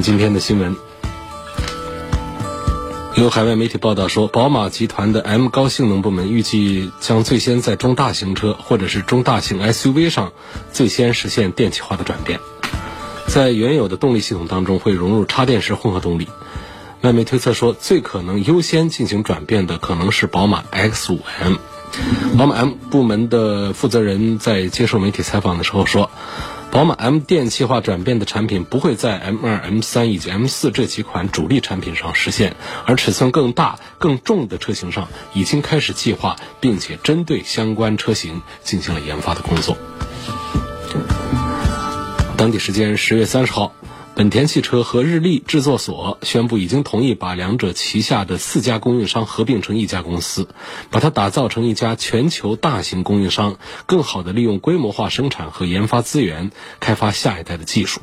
今天的新闻，有海外媒体报道说，宝马集团的 M 高性能部门预计将最先在中大型车或者是中大型 SUV 上最先实现电气化的转变，在原有的动力系统当中会融入插电式混合动力。外媒推测说，最可能优先进行转变的可能是宝马 X5M。宝马 M 部门的负责人在接受媒体采访的时候说。宝马 M 电气化转变的产品不会在 M2、M3 以及 M4 这几款主力产品上实现，而尺寸更大、更重的车型上已经开始计划，并且针对相关车型进行了研发的工作。当地时间十月三十号。本田汽车和日立制作所宣布，已经同意把两者旗下的四家供应商合并成一家公司，把它打造成一家全球大型供应商，更好地利用规模化生产和研发资源，开发下一代的技术。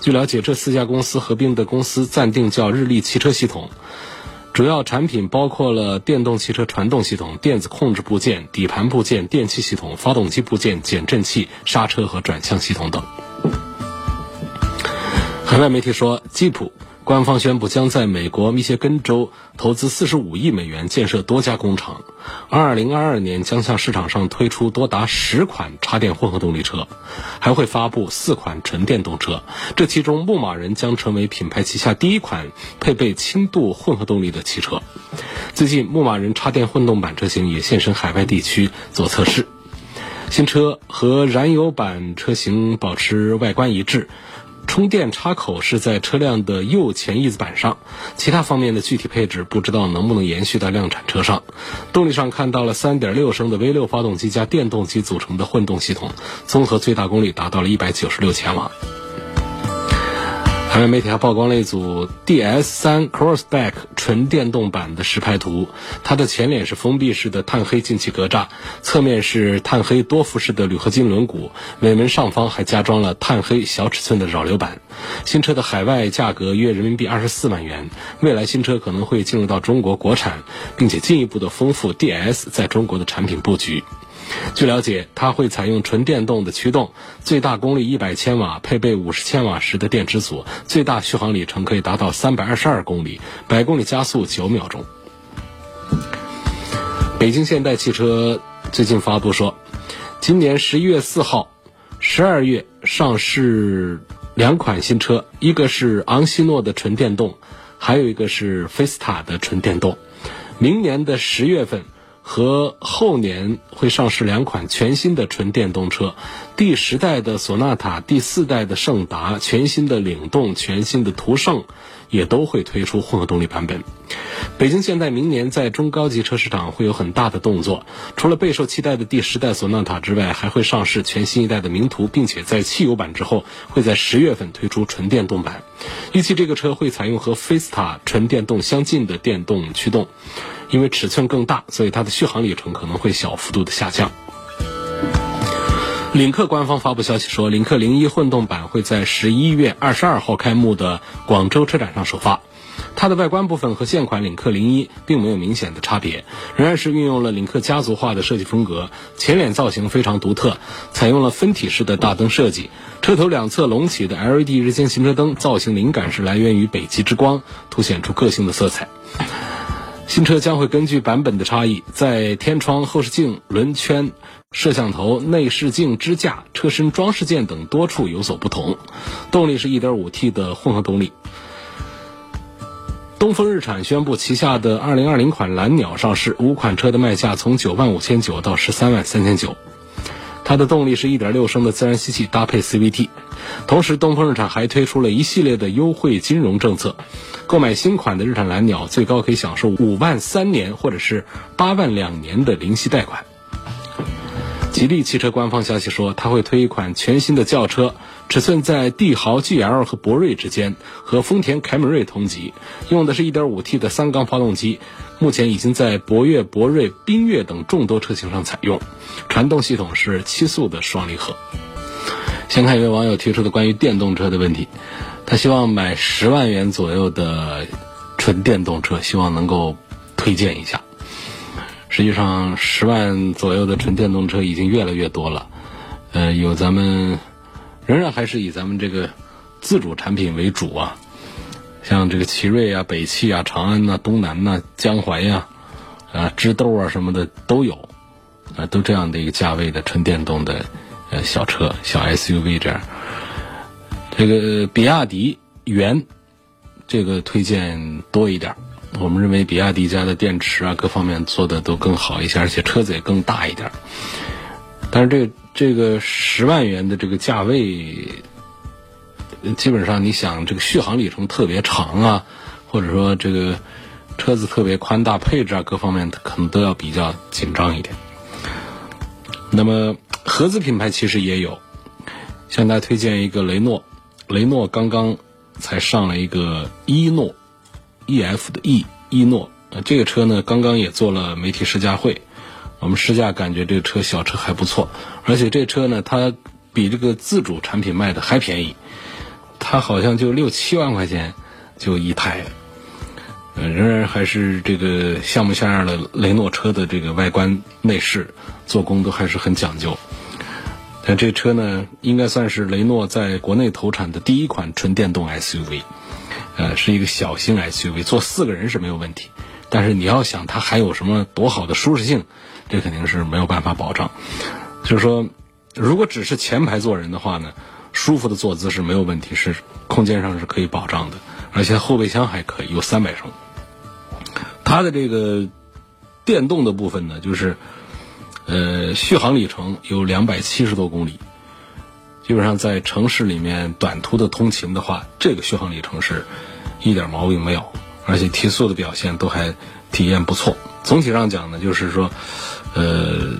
据了解，这四家公司合并的公司暂定叫日立汽车系统，主要产品包括了电动汽车传动系统、电子控制部件、底盘部件、电气系统、发动机部件、减震器、刹车和转向系统等。海外媒体说，吉普官方宣布将在美国密歇根州投资四十五亿美元建设多家工厂，二零二二年将向市场上推出多达十款插电混合动力车，还会发布四款纯电动车。这其中，牧马人将成为品牌旗下第一款配备轻度混合动力的汽车。最近，牧马人插电混动版车型也现身海外地区做测试。新车和燃油版车型保持外观一致。充电插口是在车辆的右前翼子板上，其他方面的具体配置不知道能不能延续到量产车上。动力上看到了3.6升的 V6 发动机加电动机组成的混动系统，综合最大功率达到了196千瓦。海外媒体还曝光了一组 DS3 Crossback 纯电动版的实拍图，它的前脸是封闭式的碳黑进气格栅，侧面是碳黑多辐式的铝合金轮毂，尾门上方还加装了碳黑小尺寸的扰流板。新车的海外价格约人民币二十四万元，未来新车可能会进入到中国国产，并且进一步的丰富 DS 在中国的产品布局。据了解，它会采用纯电动的驱动，最大功率一百千瓦，配备五十千瓦时的电池组，最大续航里程可以达到三百二十二公里，百公里加速九秒钟。北京现代汽车最近发布说，今年十一月四号、十二月上市两款新车，一个是昂希诺的纯电动，还有一个是菲斯塔的纯电动，明年的十月份。和后年会上市两款全新的纯电动车，第十代的索纳塔、第四代的胜达、全新的领动、全新的途胜，也都会推出混合动力版本。北京现代明年在中高级车市场会有很大的动作，除了备受期待的第十代索纳塔之外，还会上市全新一代的名图，并且在汽油版之后会在十月份推出纯电动版。预计这个车会采用和菲斯塔纯电动相近的电动驱动。因为尺寸更大，所以它的续航里程可能会小幅度的下降。领克官方发布消息说，领克零一混动版会在十一月二十二号开幕的广州车展上首发。它的外观部分和现款领克零一并没有明显的差别，仍然是运用了领克家族化的设计风格。前脸造型非常独特，采用了分体式的大灯设计，车头两侧隆起的 LED 日间行车灯造型灵感是来源于北极之光，凸显出个性的色彩。新车将会根据版本的差异，在天窗、后视镜、轮圈、摄像头、内视镜支架、车身装饰件等多处有所不同。动力是一点五 T 的混合动力。东风日产宣布旗下的二零二零款蓝鸟上市，五款车的卖价从九万五千九到十三万三千九。它的动力是一点六升的自然吸气搭配 CVT，同时东风日产还推出了一系列的优惠金融政策，购买新款的日产蓝鸟最高可以享受五万三年或者是八万两年的零息贷款。吉利汽车官方消息说，它会推一款全新的轿车，尺寸在帝豪 GL 和博瑞之间，和丰田凯美瑞同级，用的是一点五 T 的三缸发动机，目前已经在博越、博瑞、缤越等众多车型上采用，传动系统是七速的双离合。先看一位网友提出的关于电动车的问题，他希望买十万元左右的纯电动车，希望能够推荐一下。实际上，十万左右的纯电动车已经越来越多了，呃，有咱们。仍然还是以咱们这个自主产品为主啊，像这个奇瑞啊、北汽啊、长安呐、东南呐、江淮呀、啊知豆啊什么的都有，啊都这样的一个价位的纯电动的呃小车、小 SUV 这样。这个比亚迪元这个推荐多一点，我们认为比亚迪家的电池啊各方面做的都更好一些，而且车子也更大一点。但是这。这个十万元的这个价位，基本上你想这个续航里程特别长啊，或者说这个车子特别宽大，配置啊各方面可能都要比较紧张一点。那么合资品牌其实也有，向大家推荐一个雷诺，雷诺刚刚才上了一个一诺，E F 的 E 一诺，这个车呢刚刚也做了媒体试驾会。我们试驾感觉这个车小车还不错，而且这车呢，它比这个自主产品卖的还便宜，它好像就六七万块钱就一台，呃，仍然还是这个像模像样的雷诺车的这个外观内饰做工都还是很讲究。但这车呢，应该算是雷诺在国内投产的第一款纯电动 SUV，呃，是一个小型 SUV，坐四个人是没有问题，但是你要想它还有什么多好的舒适性？这肯定是没有办法保障，就是说，如果只是前排坐人的话呢，舒服的坐姿是没有问题，是空间上是可以保障的，而且后备箱还可以有三百升。它的这个电动的部分呢，就是呃续航里程有两百七十多公里，基本上在城市里面短途的通勤的话，这个续航里程是一点毛病没有，而且提速的表现都还体验不错。总体上讲呢，就是说。呃，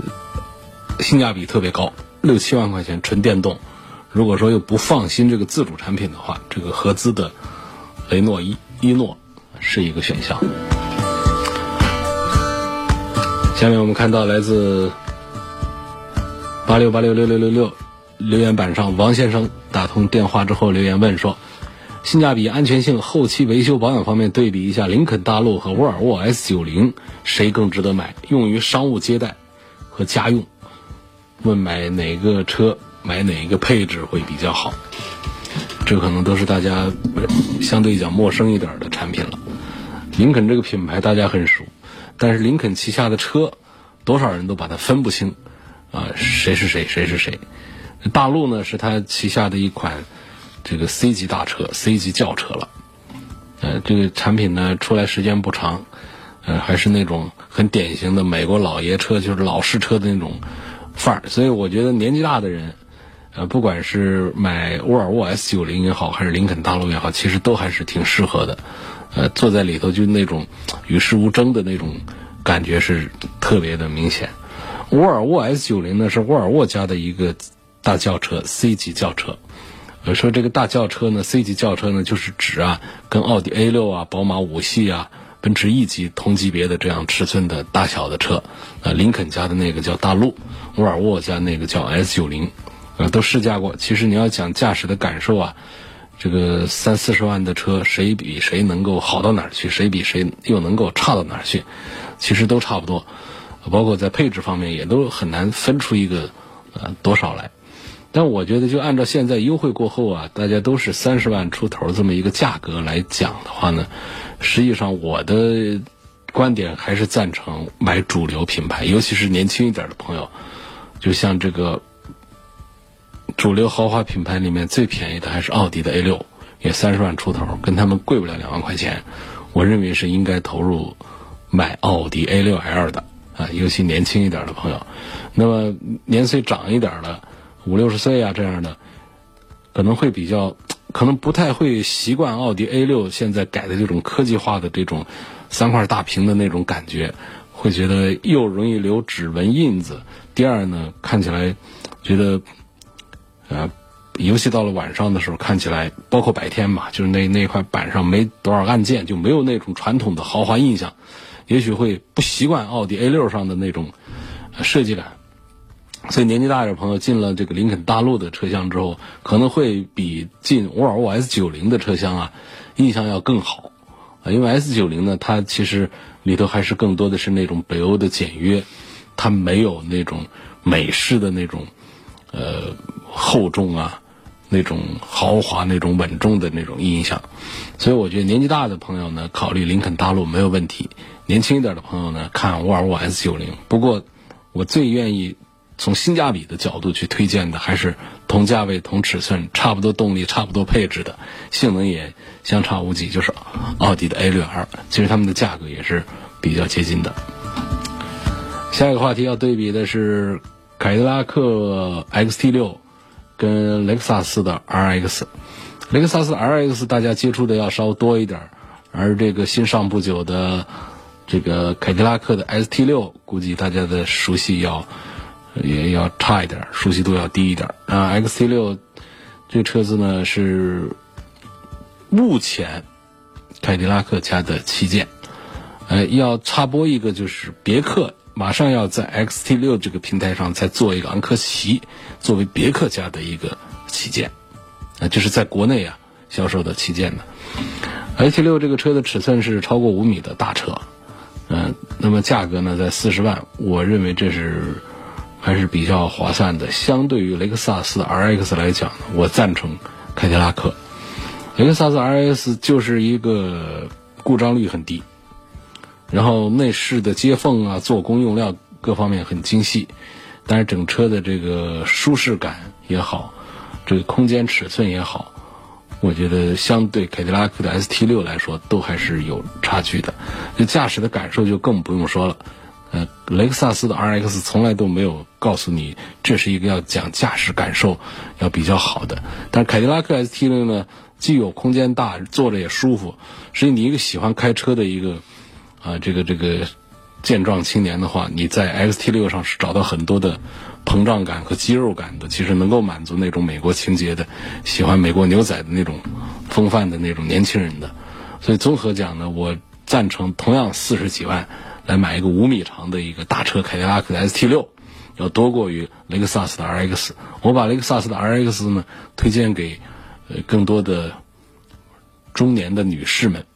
性价比特别高，六七万块钱纯电动。如果说又不放心这个自主产品的话，这个合资的雷诺伊伊诺是一个选项。下面我们看到来自八六八六六六六六留言板上，王先生打通电话之后留言问说：性价比、安全性、后期维修保养方面对比一下，林肯大陆和沃尔沃 S 九零。谁更值得买？用于商务接待和家用。问买哪个车，买哪一个配置会比较好？这可能都是大家相对讲陌生一点的产品了。林肯这个品牌大家很熟，但是林肯旗下的车，多少人都把它分不清啊，谁是谁，谁是谁。大陆呢是它旗下的一款这个 C 级大车，C 级轿车了。呃，这个产品呢出来时间不长。呃，还是那种很典型的美国老爷车，就是老式车的那种范儿。所以我觉得年纪大的人，呃，不管是买沃尔沃 S 九零也好，还是林肯大陆也好，其实都还是挺适合的。呃，坐在里头就那种与世无争的那种感觉是特别的明显。沃尔沃 S 九零呢是沃尔沃家的一个大轿车，C 级轿车。呃，说这个大轿车呢，C 级轿车呢，就是指啊，跟奥迪 A 六啊、宝马五系啊。奔驰 E 级同级别的这样尺寸的大小的车，啊，林肯家的那个叫大陆，沃尔沃家那个叫 S 九零，啊，都试驾过。其实你要讲驾驶的感受啊，这个三四十万的车，谁比谁能够好到哪儿去？谁比谁又能够差到哪儿去？其实都差不多，包括在配置方面也都很难分出一个呃多少来。但我觉得，就按照现在优惠过后啊，大家都是三十万出头这么一个价格来讲的话呢。实际上，我的观点还是赞成买主流品牌，尤其是年轻一点的朋友。就像这个主流豪华品牌里面最便宜的还是奥迪的 A 六，也三十万出头，跟他们贵不了两万块钱。我认为是应该投入买奥迪 A 六 L 的啊，尤其年轻一点的朋友。那么年岁长一点的，五六十岁啊这样的，可能会比较。可能不太会习惯奥迪 A 六现在改的这种科技化的这种三块大屏的那种感觉，会觉得又容易留指纹印子。第二呢，看起来觉得呃尤其到了晚上的时候，看起来包括白天嘛，就是那那块板上没多少按键，就没有那种传统的豪华印象，也许会不习惯奥迪 A 六上的那种设计感。所以年纪大一点朋友进了这个林肯大陆的车厢之后，可能会比进沃尔沃 S 九零的车厢啊印象要更好，因为 S 九零呢，它其实里头还是更多的是那种北欧的简约，它没有那种美式的那种呃厚重啊，那种豪华、那种稳重的那种印象。所以我觉得年纪大的朋友呢，考虑林肯大陆没有问题；年轻一点的朋友呢，看沃尔沃 S 九零。不过我最愿意。从性价比的角度去推荐的，还是同价位、同尺寸、差不多动力、差不多配置的，性能也相差无几，就是奥迪的 A6L。其实它们的价格也是比较接近的。下一个话题要对比的是凯迪拉克 XT6 跟雷克萨斯的 RX。雷克萨斯 RX 大家接触的要稍多一点，而这个新上不久的这个凯迪拉克的 ST6，估计大家的熟悉要。也要差一点，熟悉度要低一点啊。XT 六这个车子呢是目前凯迪拉克家的旗舰。呃，要插播一个，就是别克马上要在 XT 六这个平台上再做一个昂科旗，作为别克家的一个旗舰，啊，就是在国内啊销售的旗舰的。XT 六这个车的尺寸是超过五米的大车，嗯，那么价格呢在四十万，我认为这是。还是比较划算的。相对于雷克萨斯 RX 来讲，我赞成凯迪拉克。雷克萨斯 RX 就是一个故障率很低，然后内饰的接缝啊、做工用料各方面很精细，但是整车的这个舒适感也好，这个空间尺寸也好，我觉得相对凯迪拉克的 ST6 来说都还是有差距的。这驾驶的感受就更不用说了。呃，雷克萨斯的 RX 从来都没有告诉你这是一个要讲驾驶感受要比较好的，但是凯迪拉克 ST6 呢，既有空间大，坐着也舒服，所以你一个喜欢开车的一个啊这个这个健壮青年的话，你在 XT6 上是找到很多的膨胀感和肌肉感的，其实能够满足那种美国情节的，喜欢美国牛仔的那种风范的那种年轻人的，所以综合讲呢，我赞成同样四十几万。来买一个五米长的一个大车，凯迪拉克的 ST 六，要多过于雷克萨斯的 RX。我把雷克萨斯的 RX 呢推荐给呃更多的中年的女士们，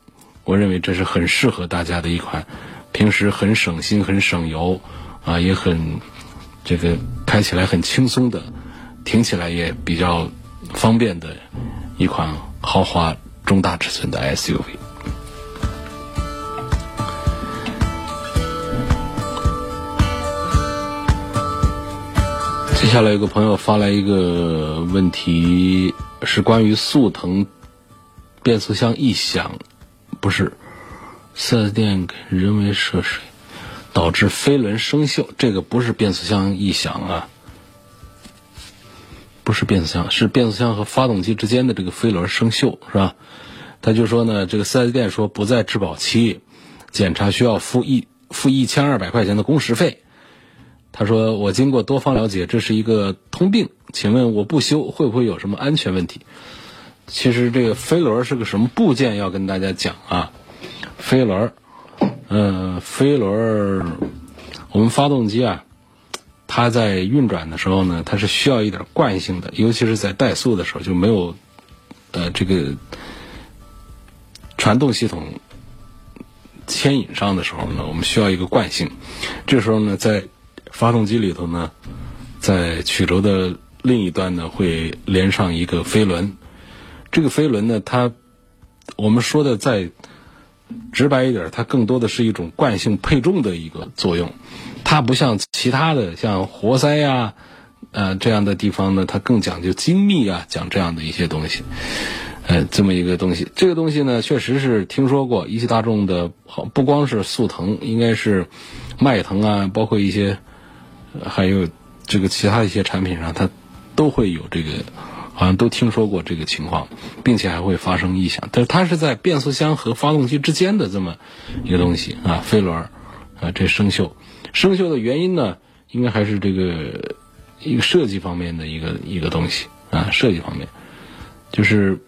我认为这是很适合大家的一款，平时很省心、很省油啊，也很这个开起来很轻松的，停起来也比较方便的一款豪华中大尺寸的 SUV。接下来有个朋友发来一个问题，是关于速腾变速箱异响，不是四 S 店给人为涉水导致飞轮生锈，这个不是变速箱异响啊，不是变速箱，是变速箱和发动机之间的这个飞轮生锈，是吧？他就说呢，这个四 S 店说不在质保期，检查需要付一付一千二百块钱的工时费。他说：“我经过多方了解，这是一个通病。请问我不修会不会有什么安全问题？其实这个飞轮是个什么部件？要跟大家讲啊。飞轮，嗯，飞轮，我们发动机啊，它在运转的时候呢，它是需要一点惯性的，尤其是在怠速的时候就没有，呃，这个传动系统牵引上的时候呢，我们需要一个惯性。这时候呢，在发动机里头呢，在曲轴的另一端呢，会连上一个飞轮。这个飞轮呢，它我们说的再直白一点，它更多的是一种惯性配重的一个作用。它不像其他的像活塞呀，呃这样的地方呢，它更讲究精密啊，讲这样的一些东西。呃，这么一个东西，这个东西呢，确实是听说过。一汽大众的，不光是速腾，应该是迈腾啊，包括一些。还有这个其他一些产品上，它都会有这个，好像都听说过这个情况，并且还会发生异响。但是它是在变速箱和发动机之间的这么一个东西。啊，飞轮啊，这生锈，生锈的原因呢，应该还是这个一个设计方面的一个一个东西。啊，设计方面，就是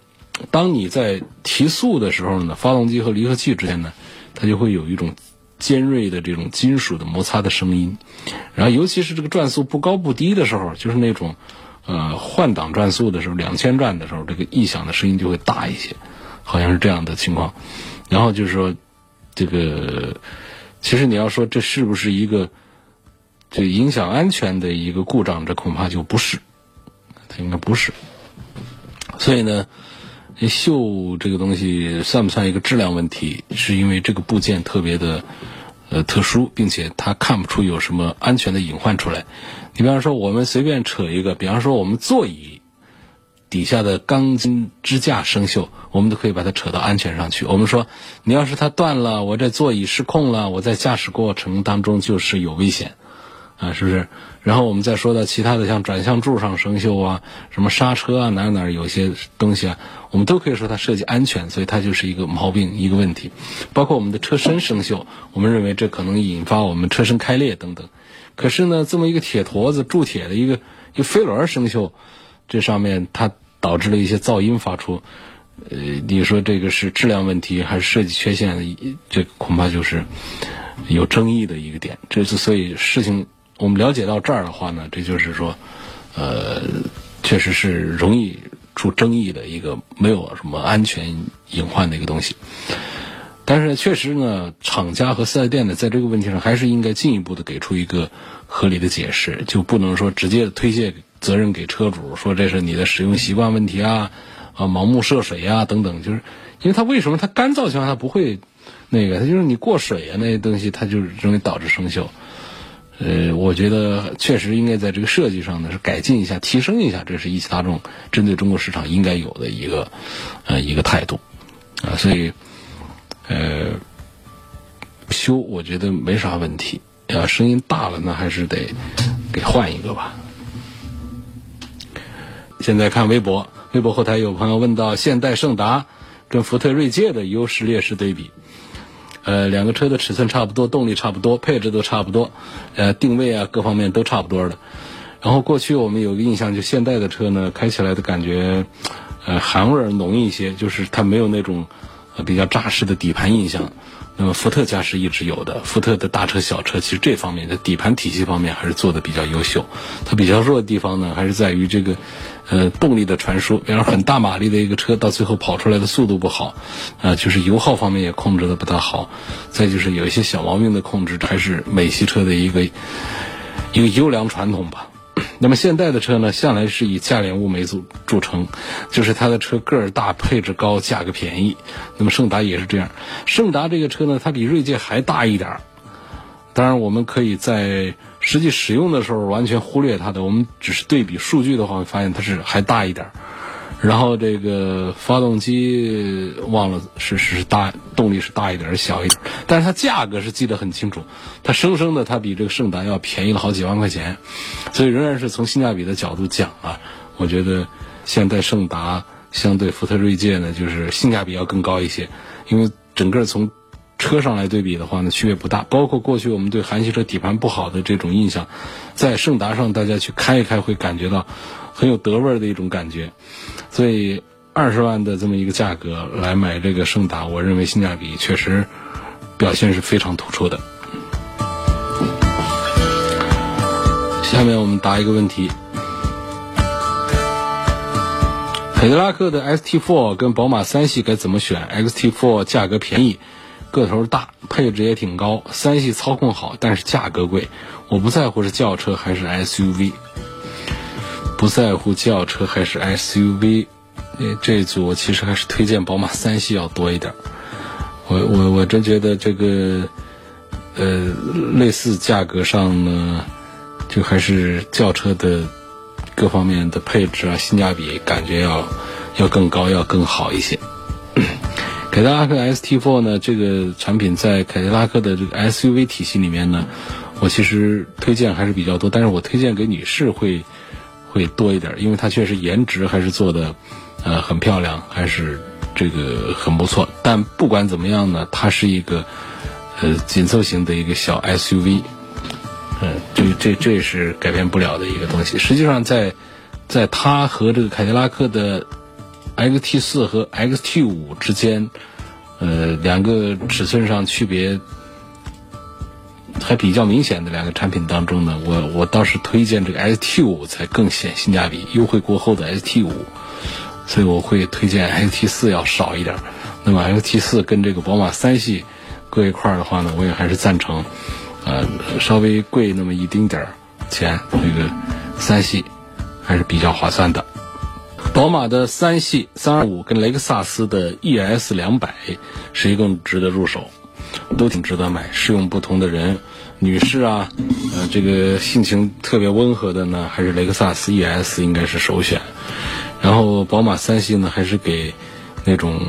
当你在提速的时候呢，发动机和离合器之间呢，它就会有一种尖锐的这种金属的摩擦的声音，然后尤其是这个转速不高不低的时候，就是那种呃换挡转速的时候，两千转的时候，这个异响的声音就会大一些，好像是这样的情况。然后就是说，这个其实你要说这是不是一个这影响安全的一个故障，这恐怕就不是，它应该不是。所以呢。锈这个东西算不算一个质量问题？是因为这个部件特别的呃特殊，并且它看不出有什么安全的隐患出来。你比方说，我们随便扯一个，比方说我们座椅底下的钢筋支架生锈，我们都可以把它扯到安全上去。我们说，你要是它断了，我这座椅失控了，我在驾驶过程当中就是有危险。啊，是不是？然后我们再说到其他的，像转向柱上生锈啊，什么刹车啊，哪哪有些东西啊，我们都可以说它设计安全，所以它就是一个毛病，一个问题。包括我们的车身生锈，我们认为这可能引发我们车身开裂等等。可是呢，这么一个铁坨子铸铁的一个一个飞轮生锈，这上面它导致了一些噪音发出。呃，你说这个是质量问题还是设计缺陷？这恐怕就是有争议的一个点。这是所以事情。我们了解到这儿的话呢，这就是说，呃，确实是容易出争议的一个没有什么安全隐患的一个东西。但是确实呢，厂家和四 S 店呢，在这个问题上还是应该进一步的给出一个合理的解释，就不能说直接推卸责任给车主，说这是你的使用习惯问题啊，啊，盲目涉水啊等等。就是因为它为什么它干燥情况它不会那个，它就是你过水啊那些东西，它就容易导致生锈。呃，我觉得确实应该在这个设计上呢是改进一下、提升一下，这是一汽大众针对中国市场应该有的一个呃一个态度啊，所以呃修我觉得没啥问题，要声音大了那还是得给换一个吧。现在看微博，微博后台有朋友问到现代胜达跟福特锐界的优势劣势对比。呃，两个车的尺寸差不多，动力差不多，配置都差不多，呃，定位啊各方面都差不多的。然后过去我们有个印象，就现代的车呢，开起来的感觉，呃，韩味儿浓一些，就是它没有那种呃比较扎实的底盘印象。那么福特家是一直有的，福特的大车小车，其实这方面的底盘体系方面还是做的比较优秀。它比较弱的地方呢，还是在于这个。呃，动力的传输，比方很大马力的一个车，到最后跑出来的速度不好，啊，就是油耗方面也控制的不大好，再就是有一些小毛病的控制，还是美系车的一个一个优良传统吧。那么现代的车呢，向来是以价廉物美著著称，就是它的车个儿大、配置高、价格便宜。那么胜达也是这样，胜达这个车呢，它比锐界还大一点儿。当然，我们可以在。实际使用的时候完全忽略它的，我们只是对比数据的话，会发现它是还大一点儿。然后这个发动机忘了是是大，动力是大一点儿小一点，但是它价格是记得很清楚，它生生的它比这个胜达要便宜了好几万块钱，所以仍然是从性价比的角度讲啊，我觉得现在胜达相对福特锐界呢，就是性价比要更高一些，因为整个从车上来对比的话呢，区别不大。包括过去我们对韩系车底盘不好的这种印象，在胜达上大家去开一开，会感觉到很有德味儿的一种感觉。所以二十万的这么一个价格来买这个胜达，我认为性价比确实表现是非常突出的。下面我们答一个问题：凯迪拉克的 ST4 跟宝马三系该怎么选？XT4 价格便宜。个头大，配置也挺高，三系操控好，但是价格贵。我不在乎是轿车还是 SUV，不在乎轿车还是 SUV，这组我其实还是推荐宝马三系要多一点。我我我真觉得这个，呃，类似价格上呢，就还是轿车的各方面的配置啊，性价比感觉要要更高，要更好一些。凯迪拉克 ST4 呢，这个产品在凯迪拉克的这个 SUV 体系里面呢，我其实推荐还是比较多，但是我推荐给女士会会多一点，因为它确实颜值还是做的呃很漂亮，还是这个很不错。但不管怎么样呢，它是一个呃紧凑型的一个小 SUV，嗯，这这这是改变不了的一个东西。实际上在在它和这个凯迪拉克的 XT 四和 XT 五之间，呃，两个尺寸上区别还比较明显的两个产品当中呢，我我倒是推荐这个 S T 五才更显性价比，优惠过后的 S T 五，所以我会推荐 S T 四要少一点。那么 S T 四跟这个宝马三系搁一块儿的话呢，我也还是赞成，呃，稍微贵那么一丁点儿钱，这个三系还是比较划算的。宝马的三系三二五跟雷克萨斯的 ES 两百，谁更值得入手？都挺值得买，适用不同的人。女士啊，呃，这个性情特别温和的呢，还是雷克萨斯 ES 应该是首选。然后宝马三系呢，还是给那种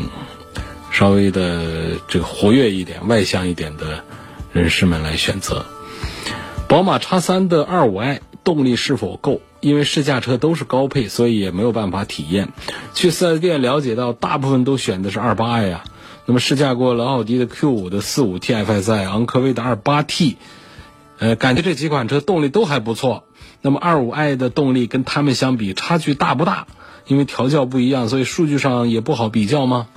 稍微的这个活跃一点、外向一点的人士们来选择。宝马叉三的二五 i 动力是否够？因为试驾车都是高配，所以也没有办法体验。去四 S 店了解到，大部分都选的是二八 i 呀。那么试驾过了奥迪的 Q 五的四五 TFSI、昂科威的二八 T，呃，感觉这几款车动力都还不错。那么二五 i 的动力跟它们相比差距大不大？因为调教不一样，所以数据上也不好比较吗？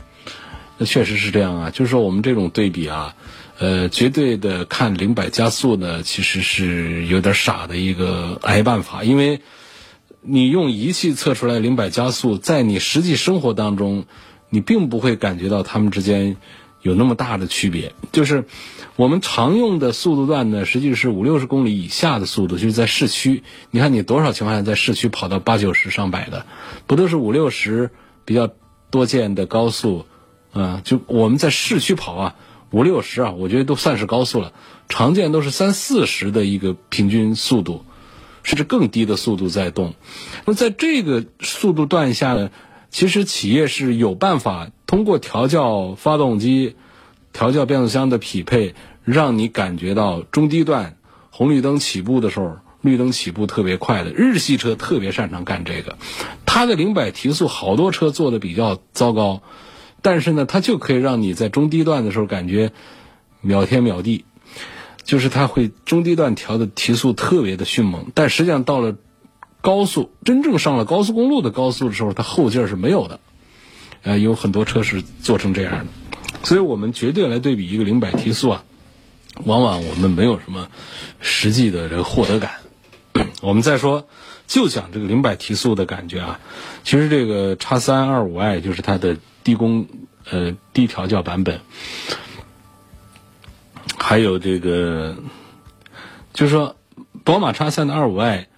那确实是这样啊。就是说我们这种对比啊，呃，绝对的看零百加速呢，其实是有点傻的一个挨办法。因为你用仪器测出来零百加速，在你实际生活当中。你并不会感觉到它们之间有那么大的区别。就是我们常用的速度段呢，实际是五六十公里以下的速度，就是在市区。你看你多少情况下在市区跑到八九十上百的，不都是五六十比较多见的高速？啊，就我们在市区跑啊，五六十啊，我觉得都算是高速了。常见都是三四十的一个平均速度，甚至更低的速度在动。那在这个速度段下呢？其实企业是有办法通过调教发动机、调教变速箱的匹配，让你感觉到中低段红绿灯起步的时候，绿灯起步特别快的。日系车特别擅长干这个，它的零百提速好多车做的比较糟糕，但是呢，它就可以让你在中低段的时候感觉秒天秒地，就是它会中低段调的提速特别的迅猛，但实际上到了。高速真正上了高速公路的高速的时候，它后劲是没有的，呃，有很多车是做成这样的，所以我们绝对来对比一个零百提速啊，往往我们没有什么实际的这个获得感。我们再说，就讲这个零百提速的感觉啊，其实这个叉三二五 i 就是它的低功呃低调教版本，还有这个就是说宝马叉三的二五 i。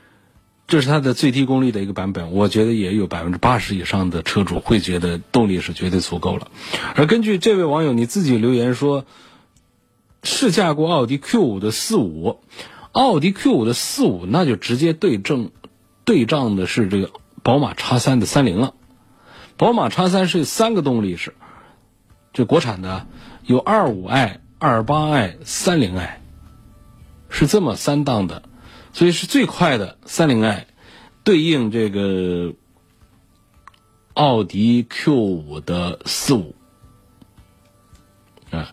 这是它的最低功率的一个版本，我觉得也有百分之八十以上的车主会觉得动力是绝对足够了。而根据这位网友你自己留言说，试驾过奥迪 Q 五的四五，奥迪 Q 五的四五那就直接对正对仗的是这个宝马叉三的三零了。宝马叉三是三个动力是，这国产的有二五 i、二八 i、三零 i，是这么三档的。所以是最快的三零 i，对应这个奥迪 Q 五的四五，啊，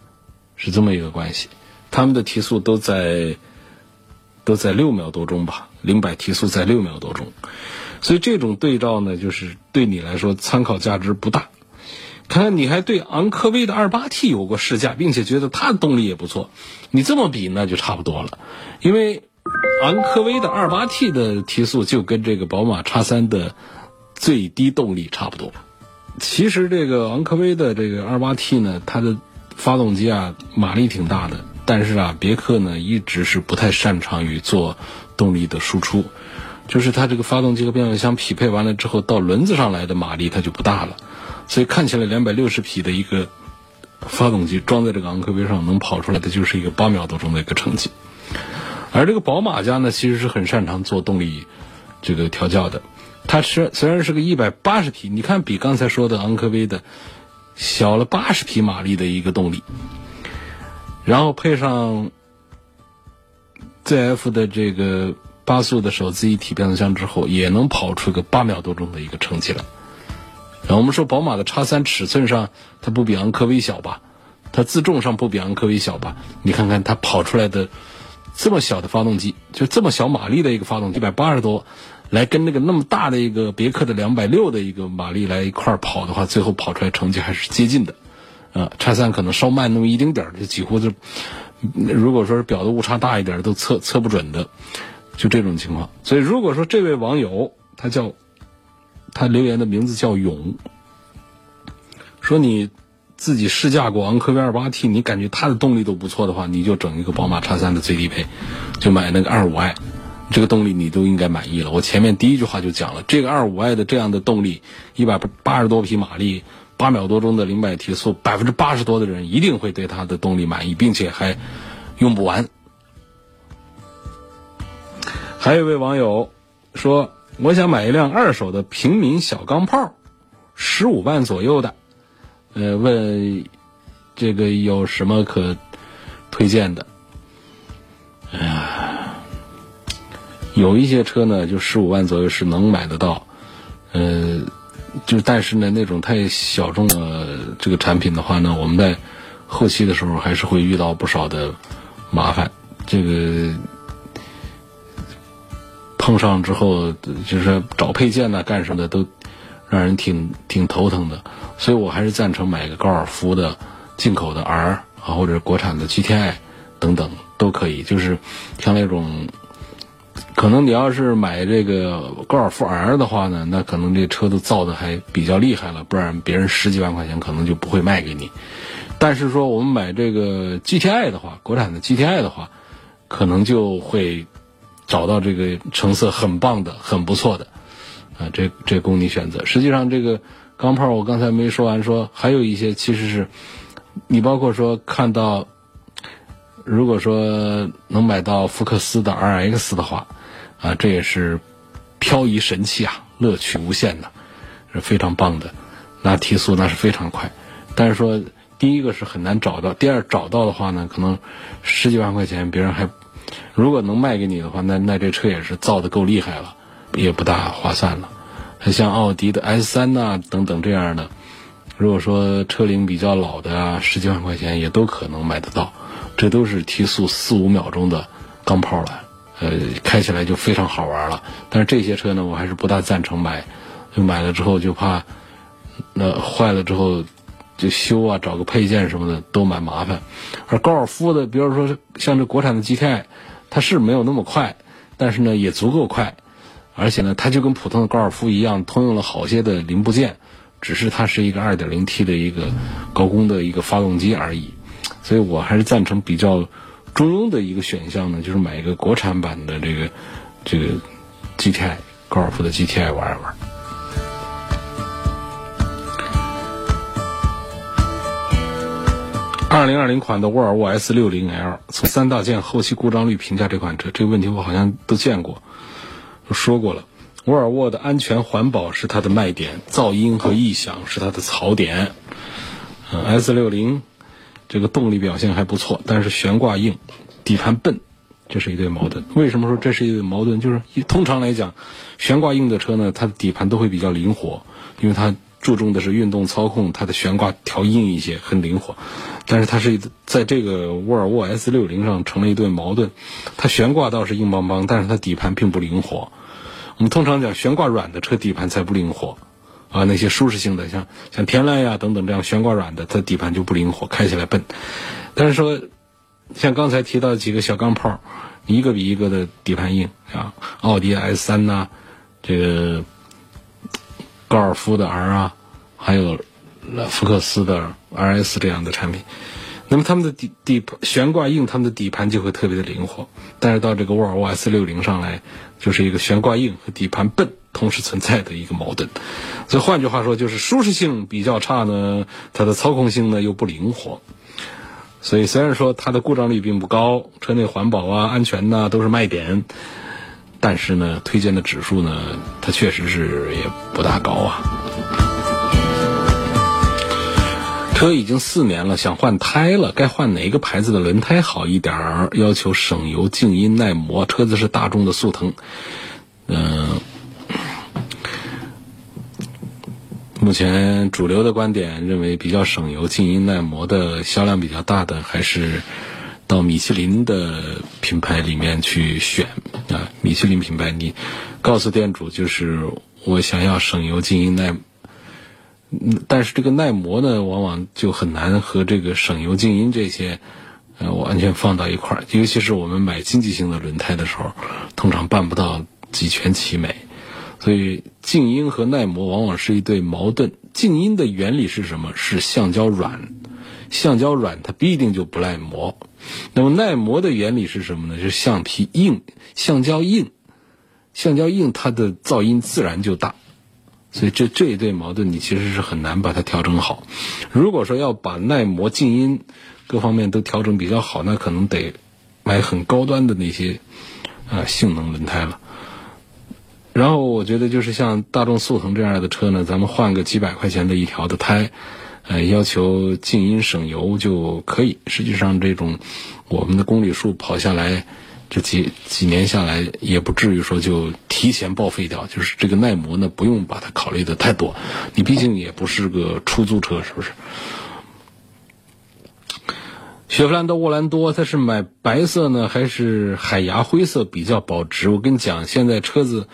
是这么一个关系。他们的提速都在都在六秒多钟吧，零百提速在六秒多钟。所以这种对照呢，就是对你来说参考价值不大。看看你还对昂科威的二八 T 有过试驾，并且觉得它的动力也不错，你这么比那就差不多了，因为。昂科威的二八 T 的提速就跟这个宝马叉三的最低动力差不多。其实这个昂科威的这个二八 T 呢，它的发动机啊马力挺大的，但是啊别克呢一直是不太擅长于做动力的输出，就是它这个发动机和变速箱匹配完了之后，到轮子上来的马力它就不大了，所以看起来两百六十匹的一个发动机装在这个昂科威上能跑出来的就是一个八秒多钟的一个成绩。而这个宝马家呢，其实是很擅长做动力这个调教的。它是虽然是个一百八十匹，你看比刚才说的昂科威的小了八十匹马力的一个动力，然后配上 ZF 的这个八速的手自一体变速箱之后，也能跑出个八秒多钟的一个成绩来。然后我们说宝马的叉三尺寸上它不比昂科威小吧？它自重上不比昂科威小吧？你看看它跑出来的。这么小的发动机，就这么小马力的一个发动机，一百八十多，来跟那个那么大的一个别克的两百六的一个马力来一块跑的话，最后跑出来成绩还是接近的。啊，叉三可能稍慢那么一丁点儿，就几乎就，如果说是表的误差大一点，都测测不准的，就这种情况。所以如果说这位网友他叫他留言的名字叫勇，说你自己试驾过昂科威二八 T，你感觉它的动力都不错的话，你就整一个宝马叉三的最低配，就买那个二五 i，这个动力你都应该满意了。我前面第一句话就讲了，这个二五 i 的这样的动力，一百八十多匹马力。八秒多钟的零百提速，百分之八十多的人一定会对它的动力满意，并且还用不完。还有一位网友说：“我想买一辆二手的平民小钢炮，十五万左右的，呃，问这个有什么可推荐的？”哎呀，有一些车呢，就十五万左右是能买得到，呃。就但是呢，那种太小众的这个产品的话呢，我们在后期的时候还是会遇到不少的麻烦。这个碰上之后，就是找配件呢、干什么的都让人挺挺头疼的。所以我还是赞成买个高尔夫的进口的 R 啊，或者国产的 GTI 等等都可以。就是像那种。可能你要是买这个高尔夫 R 的话呢，那可能这车都造的还比较厉害了，不然别人十几万块钱可能就不会卖给你。但是说我们买这个 GTI 的话，国产的 GTI 的话，可能就会找到这个成色很棒的、很不错的啊，这这供你选择。实际上这个钢炮我刚才没说完，说还有一些其实是你包括说看到。如果说能买到福克斯的 RX 的话，啊，这也是漂移神器啊，乐趣无限的，是非常棒的。那提速那是非常快，但是说第一个是很难找到，第二找到的话呢，可能十几万块钱别人还如果能卖给你的话，那那这车也是造的够厉害了，也不大划算了。像奥迪的 S 三呐等等这样的，如果说车龄比较老的啊，十几万块钱也都可能买得到。这都是提速四五秒钟的钢炮了，呃，开起来就非常好玩了。但是这些车呢，我还是不大赞成买，就买了之后就怕那坏了之后就修啊，找个配件什么的都蛮麻烦。而高尔夫的，比如说像这国产的 GTI，它是没有那么快，但是呢也足够快，而且呢它就跟普通的高尔夫一样，通用了好些的零部件，只是它是一个 2.0T 的一个高功的一个发动机而已。所以我还是赞成比较中庸的一个选项呢，就是买一个国产版的这个这个 GTI 高尔夫的 GTI 玩一玩。二零二零款的沃尔沃 S 六零 L，从三大件后期故障率评价这款车，这个问题我好像都见过，说过了。沃尔沃的安全环保是它的卖点，噪音和异响是它的槽点。嗯，S 六零。这个动力表现还不错，但是悬挂硬，底盘笨，这是一对矛盾。为什么说这是一对矛盾？就是通常来讲，悬挂硬的车呢，它的底盘都会比较灵活，因为它注重的是运动操控，它的悬挂调硬一些，很灵活。但是它是在这个沃尔沃 S 六零上成了一对矛盾，它悬挂倒是硬邦邦，但是它底盘并不灵活。我们通常讲悬挂软的车底盘才不灵活。啊，那些舒适性的，像像天籁呀等等这样悬挂软的，它底盘就不灵活，开起来笨。但是说，像刚才提到几个小钢炮，一个比一个的底盘硬啊，奥迪 S 三呐，这个高尔夫的 R 啊，还有福克斯的 RS 这样的产品。那么他们的底底悬挂硬，他们的底盘就会特别的灵活。但是到这个沃尔沃 S 六零上来，就是一个悬挂硬和底盘笨同时存在的一个矛盾。所以换句话说，就是舒适性比较差呢，它的操控性呢又不灵活。所以虽然说它的故障率并不高，车内环保啊、安全呐都是卖点，但是呢，推荐的指数呢，它确实是也不大高啊。车已经四年了，想换胎了，该换哪个牌子的轮胎好一点儿？要求省油、静音、耐磨。车子是大众的速腾，嗯，目前主流的观点认为，比较省油、静音、耐磨的销量比较大的还是到米其林的品牌里面去选啊。米其林品牌，你告诉店主就是我想要省油、静音、耐，但是这个耐磨呢，往往就很难和这个省油、静音这些呃完全放到一块儿。尤其是我们买经济型的轮胎的时候，通常办不到几全其美。所以静音和耐磨往往是一对矛盾。静音的原理是什么？是橡胶软，橡胶软它必定就不耐磨。那么耐磨的原理是什么呢？是橡皮硬，橡胶硬，橡胶硬它的噪音自然就大。所以这这一对矛盾你其实是很难把它调整好。如果说要把耐磨、静音各方面都调整比较好，那可能得买很高端的那些啊性能轮胎了。然后我觉得就是像大众速腾这样的车呢，咱们换个几百块钱的一条的胎，呃，要求静音省油就可以。实际上，这种我们的公里数跑下来，这几几年下来，也不至于说就提前报废掉。就是这个耐磨呢，不用把它考虑的太多。你毕竟也不是个出租车，是不是？雪佛兰的沃兰多，它是买白色呢，还是海牙灰色比较保值？我跟你讲，现在车子。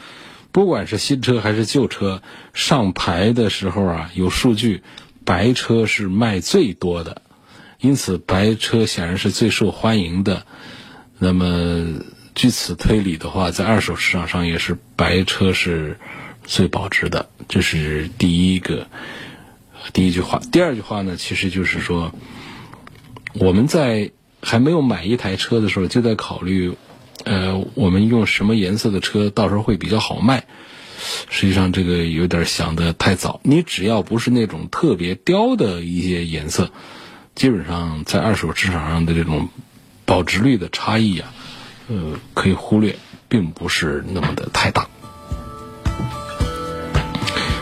不管是新车还是旧车，上牌的时候啊，有数据，白车是卖最多的，因此白车显然是最受欢迎的。那么据此推理的话，在二手市场上也是白车是最保值的。这是第一个第一句话。第二句话呢，其实就是说，我们在还没有买一台车的时候，就在考虑。呃，我们用什么颜色的车到时候会比较好卖？实际上这个有点想的太早。你只要不是那种特别刁的一些颜色，基本上在二手市场上的这种保值率的差异啊，呃，可以忽略，并不是那么的太大。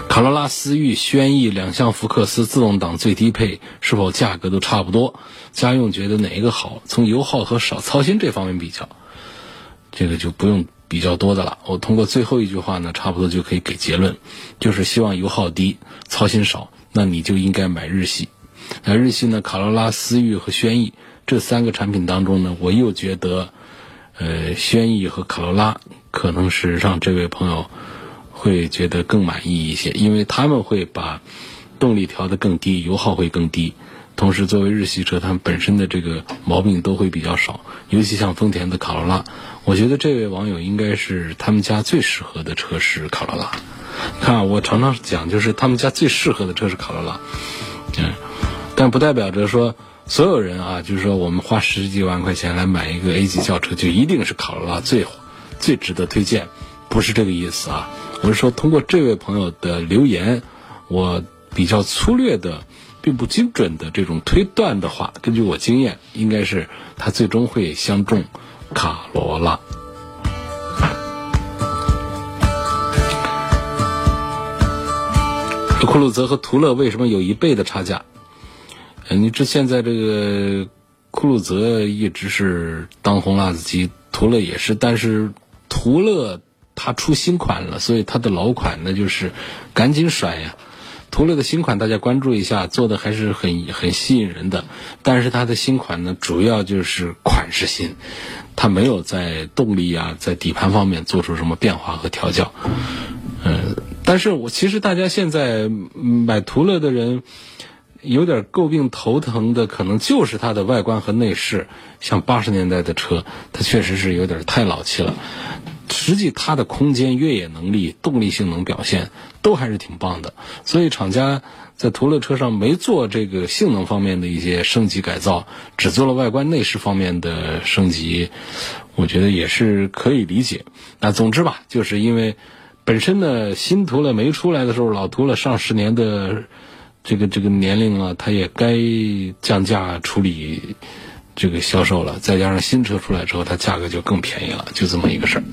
卡罗拉、思域、轩逸两厢福克斯自动挡最低配是否价格都差不多？家用觉得哪一个好？从油耗和少操心这方面比较。这个就不用比较多的了。我通过最后一句话呢，差不多就可以给结论，就是希望油耗低、操心少，那你就应该买日系。那日系呢，卡罗拉、思域和轩逸这三个产品当中呢，我又觉得，呃，轩逸和卡罗拉可能是让这位朋友会觉得更满意一些，因为他们会把动力调得更低，油耗会更低。同时，作为日系车，它们本身的这个毛病都会比较少，尤其像丰田的卡罗拉，我觉得这位网友应该是他们家最适合的车是卡罗拉。看，我常常讲，就是他们家最适合的车是卡罗拉，嗯，但不代表着说所有人啊，就是说我们花十几万块钱来买一个 A 级轿车，就一定是卡罗拉最最值得推荐，不是这个意思啊。我是说，通过这位朋友的留言，我比较粗略的。并不精准的这种推断的话，根据我经验，应该是他最终会相中卡罗拉。酷路泽和途乐为什么有一倍的差价？你这现在这个酷路泽一直是当红辣子鸡，途乐也是，但是途乐它出新款了，所以它的老款那就是赶紧甩呀。途乐的新款大家关注一下，做的还是很很吸引人的。但是它的新款呢，主要就是款式新，它没有在动力啊、在底盘方面做出什么变化和调教。嗯，但是我其实大家现在买途乐的人，有点诟病头疼的，可能就是它的外观和内饰。像八十年代的车，它确实是有点太老气了。实际它的空间、越野能力、动力性能表现都还是挺棒的，所以厂家在途乐车上没做这个性能方面的一些升级改造，只做了外观内饰方面的升级，我觉得也是可以理解。那总之吧，就是因为本身呢，新途乐没出来的时候，老途乐上十年的这个这个年龄了，它也该降价处理这个销售了。再加上新车出来之后，它价格就更便宜了，就这么一个事儿。